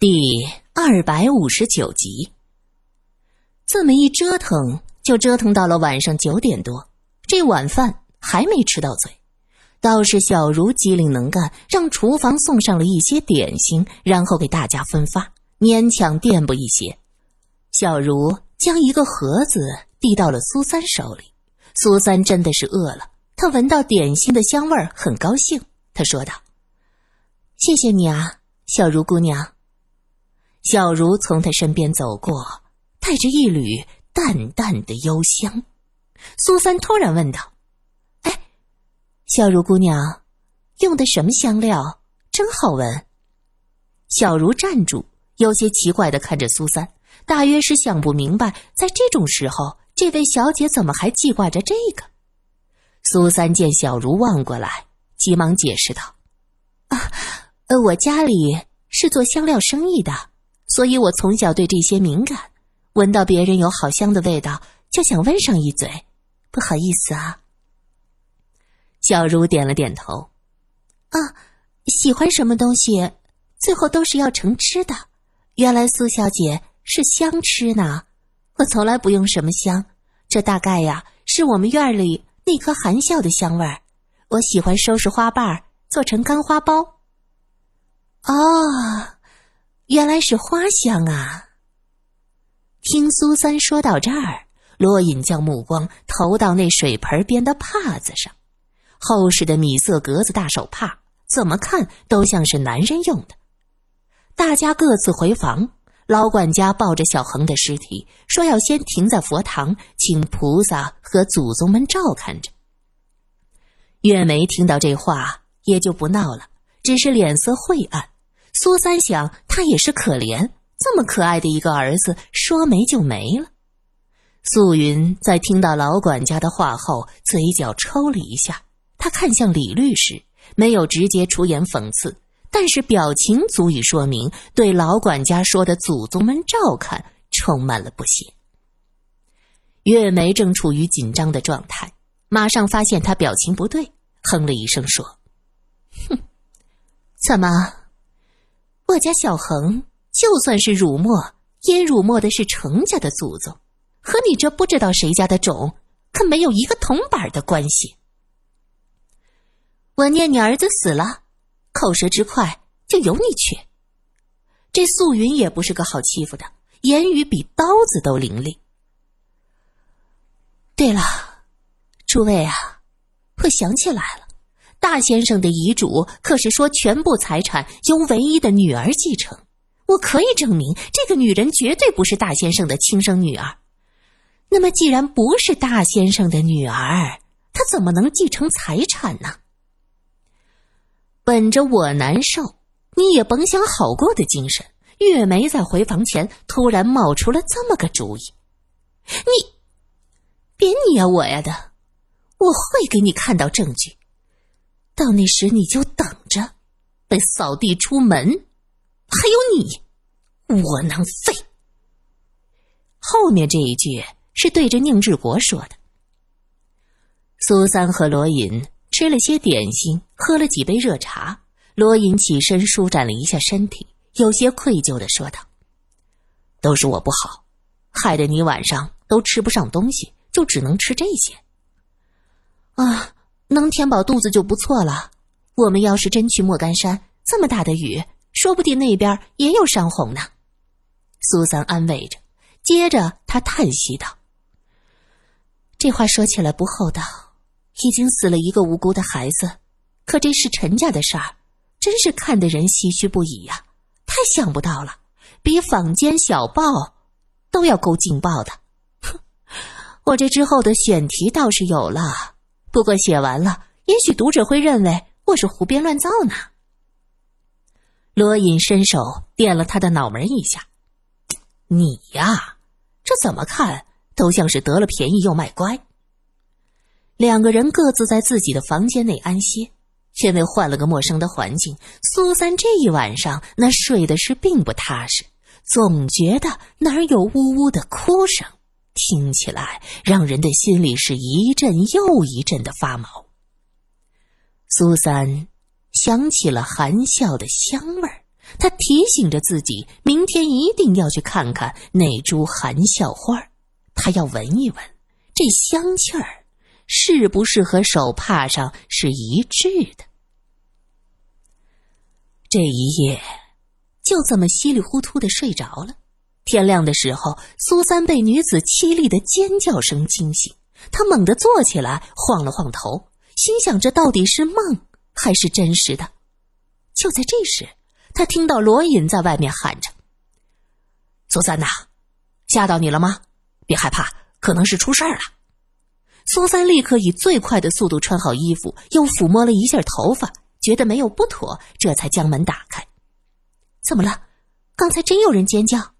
第二百五十九集，这么一折腾，就折腾到了晚上九点多，这晚饭还没吃到嘴。倒是小茹机灵能干，让厨房送上了一些点心，然后给大家分发，勉强垫补一些。小茹将一个盒子递到了苏三手里，苏三真的是饿了，他闻到点心的香味儿，很高兴。他说道：“谢谢你啊，小茹姑娘。”小茹从他身边走过，带着一缕淡淡的幽香。苏三突然问道：“哎，小茹姑娘，用的什么香料？真好闻。”小茹站住，有些奇怪的看着苏三，大约是想不明白，在这种时候，这位小姐怎么还记挂着这个。苏三见小茹望过来，急忙解释道：“啊，呃，我家里是做香料生意的。”所以我从小对这些敏感，闻到别人有好香的味道，就想闻上一嘴。不好意思啊。小茹点了点头。啊，喜欢什么东西，最后都是要成吃的。原来苏小姐是香吃呢。我从来不用什么香，这大概呀是我们院里那棵含笑的香味儿。我喜欢收拾花瓣做成干花苞。哦。原来是花香啊！听苏三说到这儿，罗隐将目光投到那水盆边的帕子上，厚实的米色格子大手帕，怎么看都像是男人用的。大家各自回房，老管家抱着小恒的尸体，说要先停在佛堂，请菩萨和祖宗们照看着。月梅听到这话，也就不闹了，只是脸色晦暗。苏三想，他也是可怜，这么可爱的一个儿子，说没就没了。素云在听到老管家的话后，嘴角抽了一下，他看向李律师，没有直接出言讽刺，但是表情足以说明对老管家说的“祖宗们照看”充满了不屑。月梅正处于紧张的状态，马上发现他表情不对，哼了一声说：“哼，怎么？”我家小恒就算是辱没，也辱没的是程家的祖宗，和你这不知道谁家的种，可没有一个铜板的关系。我念你儿子死了，口舌之快就由你去。这素云也不是个好欺负的，言语比刀子都凌厉。对了，诸位啊，我想起来了。大先生的遗嘱可是说全部财产由唯一的女儿继承，我可以证明这个女人绝对不是大先生的亲生女儿。那么，既然不是大先生的女儿，她怎么能继承财产呢？本着我难受，你也甭想好过的精神，月梅在回房前突然冒出了这么个主意：“你别你呀我呀的，我会给你看到证据。”到那时你就等着，被扫地出门。还有你，窝囊废。后面这一句是对着宁志国说的。苏三和罗隐吃了些点心，喝了几杯热茶。罗隐起身舒展了一下身体，有些愧疚的说道：“都是我不好，害得你晚上都吃不上东西，就只能吃这些。”啊。能填饱肚子就不错了。我们要是真去莫干山，这么大的雨，说不定那边也有山洪呢。苏三安慰着，接着他叹息道：“这话说起来不厚道，已经死了一个无辜的孩子，可这是陈家的事儿，真是看得人唏嘘不已呀！太想不到了，比坊间小报都要够劲爆的。哼，我这之后的选题倒是有了。”不过写完了，也许读者会认为我是胡编乱造呢。罗隐伸手点了他的脑门一下：“你呀，这怎么看都像是得了便宜又卖乖。”两个人各自在自己的房间内安歇，却为换了个陌生的环境，苏三这一晚上那睡的是并不踏实，总觉得哪儿有呜呜的哭声。听起来让人的心里是一阵又一阵的发毛。苏三想起了含笑的香味儿，他提醒着自己，明天一定要去看看那株含笑花儿他要闻一闻这香气儿，是不是和手帕上是一致的？这一夜，就这么稀里糊涂的睡着了。天亮的时候，苏三被女子凄厉的尖叫声惊醒，他猛地坐起来，晃了晃头，心想：这到底是梦还是真实的？就在这时，他听到罗隐在外面喊着：“苏三呐，吓到你了吗？别害怕，可能是出事儿了。”苏三立刻以最快的速度穿好衣服，又抚摸了一下头发。觉得没有不妥，这才将门打开。怎么了？刚才真有人尖叫？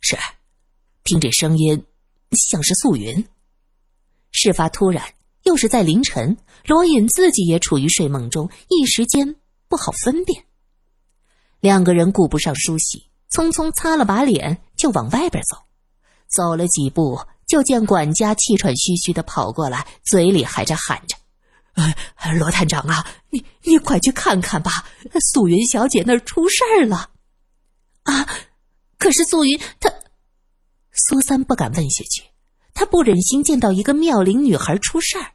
是，听这声音像是素云。事发突然，又是在凌晨，罗隐自己也处于睡梦中，一时间不好分辨。两个人顾不上梳洗，匆匆擦了把脸，就往外边走。走了几步，就见管家气喘吁吁的跑过来，嘴里还在喊着。罗探长啊，你你快去看看吧，素云小姐那儿出事儿了。啊！可是素云她……苏三不敢问下去，他不忍心见到一个妙龄女孩出事儿。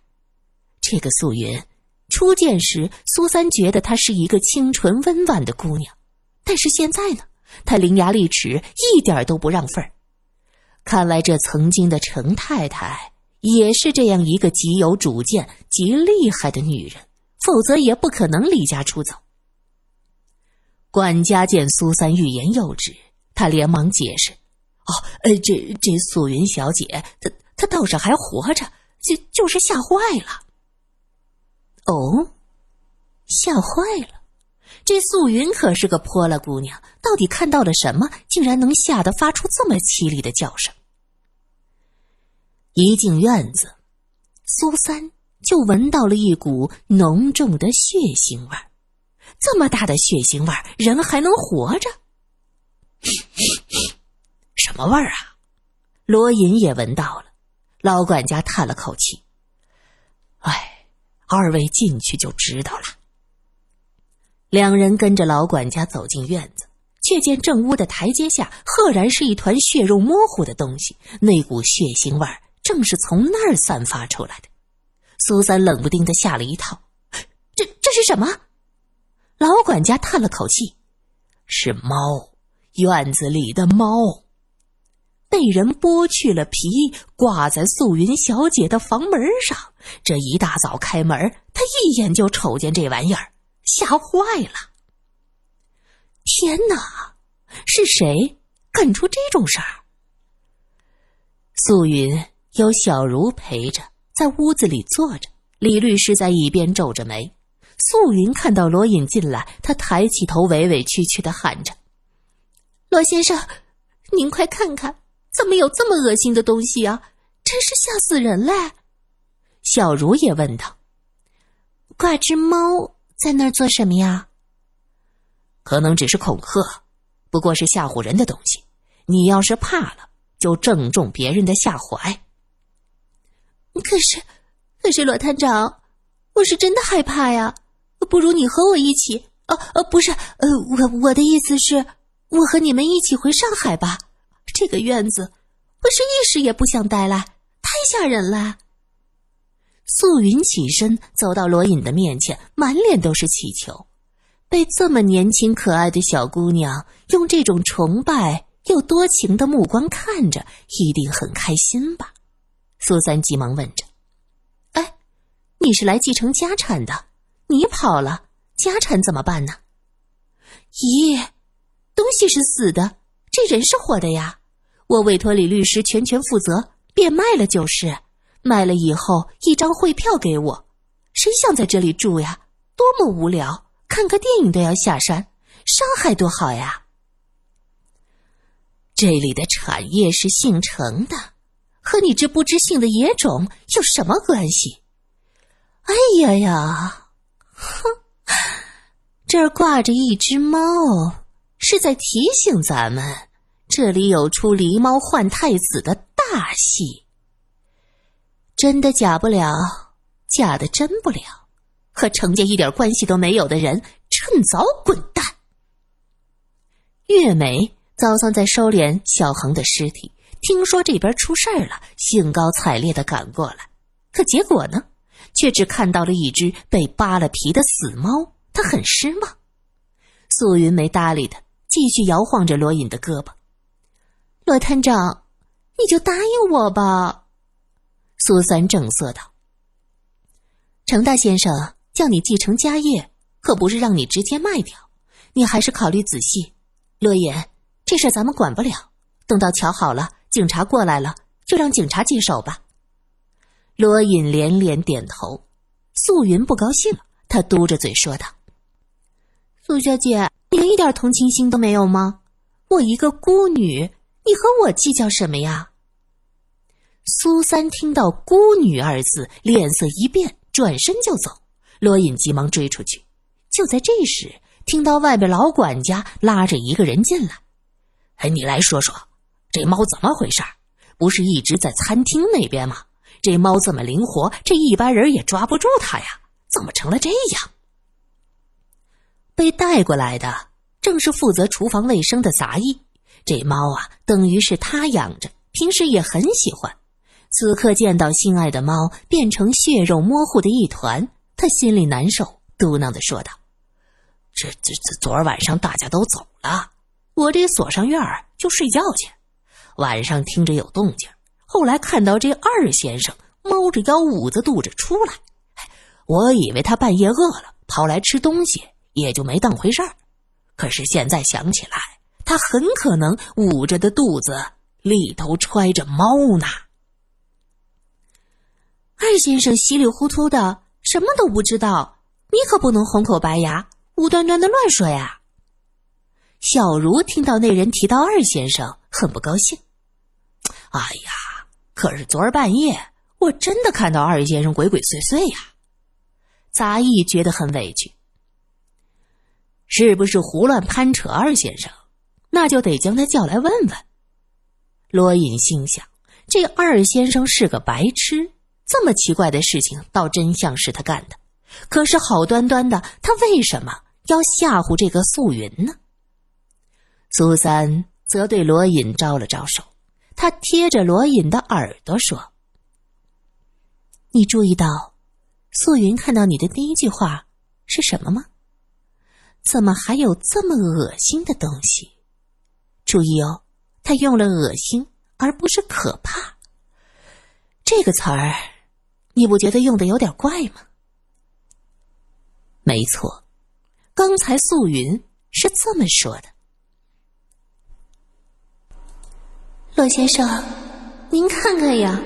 这个素云，初见时苏三觉得她是一个清纯温婉的姑娘，但是现在呢，她伶牙俐齿，一点都不让份儿。看来这曾经的程太太。也是这样一个极有主见、极厉害的女人，否则也不可能离家出走。管家见苏三欲言又止，他连忙解释：“哦，呃，这这素云小姐，她她倒是还活着，就就是吓坏了。”哦，吓坏了！这素云可是个泼辣姑娘，到底看到了什么，竟然能吓得发出这么凄厉的叫声？一进院子，苏三就闻到了一股浓重的血腥味儿。这么大的血腥味儿，人还能活着？什么味儿啊？罗隐也闻到了。老管家叹了口气：“哎，二位进去就知道了。”两人跟着老管家走进院子，却见正屋的台阶下，赫然是一团血肉模糊的东西。那股血腥味儿。正是从那儿散发出来的，苏三冷不丁的吓了一跳。这这是什么？老管家叹了口气：“是猫，院子里的猫，被人剥去了皮，挂在素云小姐的房门上。这一大早开门，他一眼就瞅见这玩意儿，吓坏了。天哪，是谁干出这种事儿？素云。有小茹陪着，在屋子里坐着。李律师在一边皱着眉。素云看到罗隐进来，他抬起头，委委屈屈的喊着：“罗先生，您快看看，怎么有这么恶心的东西啊！真是吓死人嘞！”小茹也问道：“挂只猫在那儿做什么呀？”可能只是恐吓，不过是吓唬人的东西。你要是怕了，就正中别人的下怀。可是，可是罗探长，我是真的害怕呀！不如你和我一起……哦哦，不是，呃，我我的意思是，我和你们一起回上海吧。这个院子，我是一时也不想待了，太吓人了。素云起身走到罗隐的面前，满脸都是乞求。被这么年轻可爱的小姑娘用这种崇拜又多情的目光看着，一定很开心吧？苏三急忙问着：“哎，你是来继承家产的？你跑了，家产怎么办呢？”“咦，东西是死的，这人是活的呀！我委托李律师全权负责，变卖了就是。卖了以后一张汇票给我。谁想在这里住呀？多么无聊！看个电影都要下山。上海多好呀！这里的产业是姓程的。”和你这不知姓的野种有什么关系？哎呀呀，哼！这儿挂着一只猫，是在提醒咱们，这里有出狸猫换太子的大戏。真的假不了，假的真不了，和程家一点关系都没有的人，趁早滚蛋！月梅早早在收敛小恒的尸体，听说这边出事儿了，兴高采烈的赶过来。可结果呢，却只看到了一只被扒了皮的死猫。他很失望。素云没搭理他，继续摇晃着罗隐的胳膊。罗探长，你就答应我吧。苏三正色道：“程大先生叫你继承家业，可不是让你直接卖掉，你还是考虑仔细。罗隐，这事咱们管不了，等到瞧好了，警察过来了，就让警察接手吧。”罗隐连连点头。素云不高兴了，他嘟着嘴说道：“苏小姐，连一点同情心都没有吗？我一个孤女，你和我计较什么呀？”苏三听到“孤女”二字，脸色一变，转身就走。罗隐急忙追出去。就在这时，听到外边老管家拉着一个人进来：“哎，你来说说，这猫怎么回事？不是一直在餐厅那边吗？这猫这么灵活，这一般人也抓不住它呀，怎么成了这样？”被带过来的正是负责厨房卫生的杂役。这猫啊，等于是他养着，平时也很喜欢。此刻见到心爱的猫变成血肉模糊的一团，他心里难受，嘟囔的说道：“这这这，昨儿晚上大家都走了，我这锁上院儿就睡觉去。晚上听着有动静，后来看到这二先生猫着腰捂着肚子出来，我以为他半夜饿了跑来吃东西，也就没当回事儿。可是现在想起来，他很可能捂着的肚子里头揣着猫呢。”二先生稀里糊涂的，什么都不知道。你可不能红口白牙、无端端的乱说呀！小茹听到那人提到二先生，很不高兴。哎呀，可是昨儿半夜，我真的看到二先生鬼鬼祟祟呀！杂役觉得很委屈，是不是胡乱攀扯二先生？那就得将他叫来问问。罗隐心想，这二先生是个白痴。这么奇怪的事情，倒真像是他干的。可是好端端的，他为什么要吓唬这个素云呢？苏三则对罗隐招了招手，他贴着罗隐的耳朵说：“你注意到素云看到你的第一句话是什么吗？怎么还有这么恶心的东西？注意哦，他用了恶心，而不是可怕这个词儿。”你不觉得用的有点怪吗？没错，刚才素云是这么说的。罗先生，您看看呀，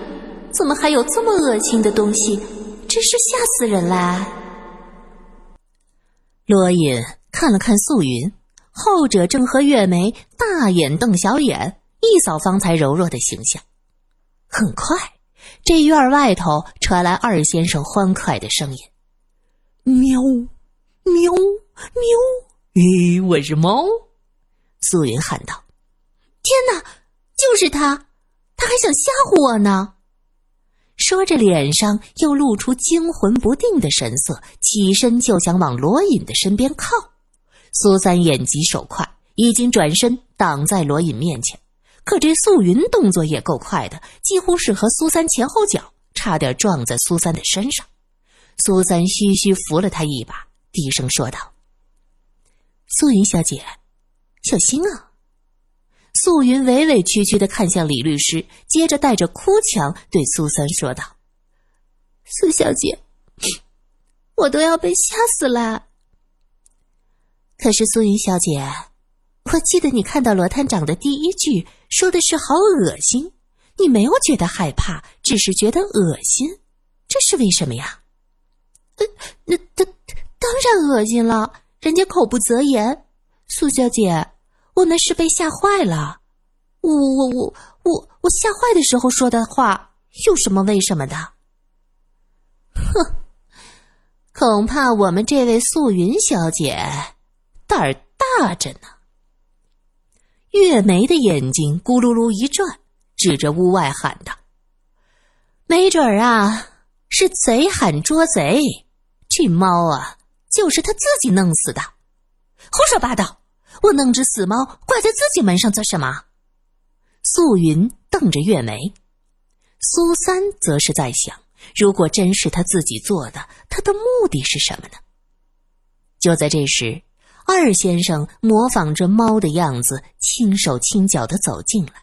怎么还有这么恶心的东西？真是吓死人啦！罗隐看了看素云，后者正和月梅大眼瞪小眼，一扫方才柔弱的形象。很快。这院外头传来二先生欢快的声音：“喵，喵，喵！咦，我是猫。”素云喊道：“天哪，就是他！他还想吓唬我呢！”说着，脸上又露出惊魂不定的神色，起身就想往罗隐的身边靠。苏三眼疾手快，已经转身挡在罗隐面前。可这素云动作也够快的，几乎是和苏三前后脚，差点撞在苏三的身上。苏三嘘嘘扶了他一把，低声说道：“素云小姐，小心啊！”素云委委屈屈的看向李律师，接着带着哭腔对苏三说道：“苏小姐，我都要被吓死了。可是苏云小姐。”我记得你看到罗探长的第一句说的是“好恶心”，你没有觉得害怕，只是觉得恶心，这是为什么呀？呃，那当当然恶心了，人家口不择言。苏小姐，我那是被吓坏了，我我我我我吓坏的时候说的话，有什么为什么的？哼，恐怕我们这位素云小姐胆儿大着呢。月梅的眼睛咕噜噜一转，指着屋外喊道：“没准儿啊，是贼喊捉贼，这猫啊，就是他自己弄死的。”胡说八道！我弄只死猫挂在自己门上做什么？素云瞪着月梅，苏三则是在想：如果真是他自己做的，他的目的是什么呢？就在这时，二先生模仿着猫的样子，轻手轻脚的走进来。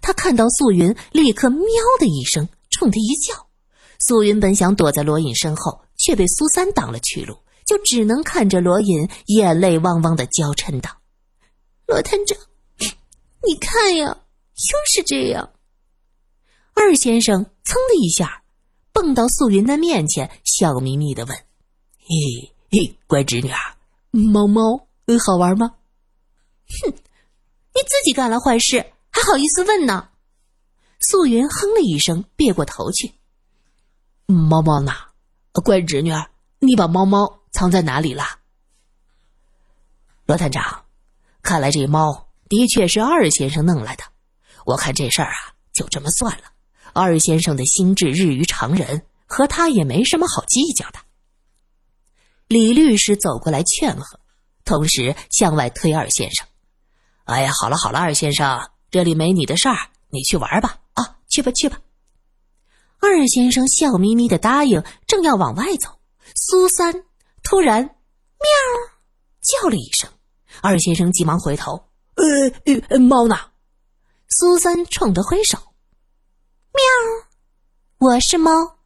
他看到素云，立刻喵的一声，冲他一叫。素云本想躲在罗隐身后，却被苏三挡了去路，就只能看着罗隐眼泪汪汪的娇嗔道：“罗探长，你看呀。”又是这样，二先生噌的一下蹦到素云的面前，笑眯眯的问：“嘿嘿，乖侄女儿，猫猫好玩吗？”“哼，你自己干了坏事，还好意思问呢？”素云哼了一声，别过头去。“猫猫呢？乖侄女，你把猫猫藏在哪里了？”罗探长，看来这猫的确是二先生弄来的。我看这事儿啊，就这么算了。二先生的心智日于常人，和他也没什么好计较的。李律师走过来劝和，同时向外推二先生：“哎呀，好了好了，二先生，这里没你的事儿，你去玩吧。啊，去吧去吧。”二先生笑眯眯的答应，正要往外走，苏三突然“喵”叫了一声，二先生急忙回头：“呃呃，猫呢？”苏三冲他挥手：“喵，我是猫。”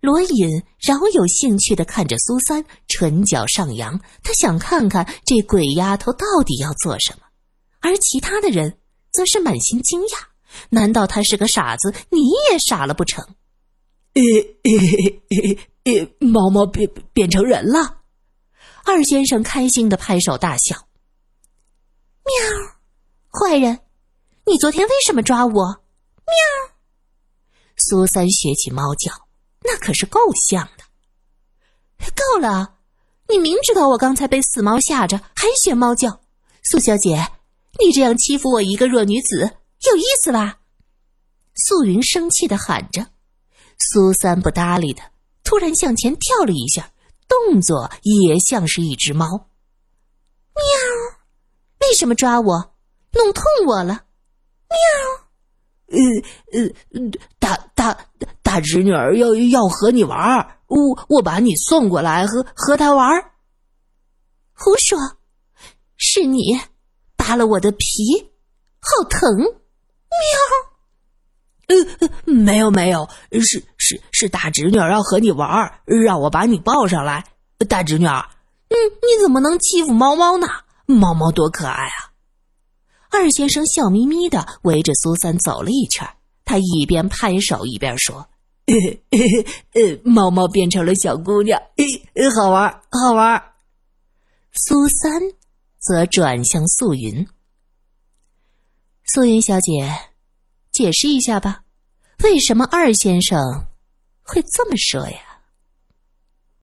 罗隐饶有兴趣的看着苏三，唇角上扬，他想看看这鬼丫头到底要做什么。而其他的人则是满心惊讶：难道他是个傻子？你也傻了不成？呃呃呃，猫猫变变成人了！二先生开心的拍手大笑：“喵，坏人！”你昨天为什么抓我？喵！苏三学起猫叫，那可是够像的。够了！你明知道我刚才被死猫吓着，还学猫叫。苏小姐，你这样欺负我一个弱女子，有意思吧？素云生气的喊着。苏三不搭理他，突然向前跳了一下，动作也像是一只猫。喵！为什么抓我？弄痛我了？喵，呃呃，大大大侄女儿要要和你玩我我把你送过来和和她玩胡说，是你扒了我的皮，好疼！喵，呃，没有没有，是是是大侄女儿要和你玩让我把你抱上来。大侄女儿，嗯，你怎么能欺负猫猫呢？猫猫多可爱啊！二先生笑眯眯的围着苏三走了一圈，他一边拍手一边说：“嘿嘿嘿嘿呃，猫猫变成了小姑娘，好玩，好玩。”苏三则转向素云：“素云小姐，解释一下吧，为什么二先生会这么说呀？”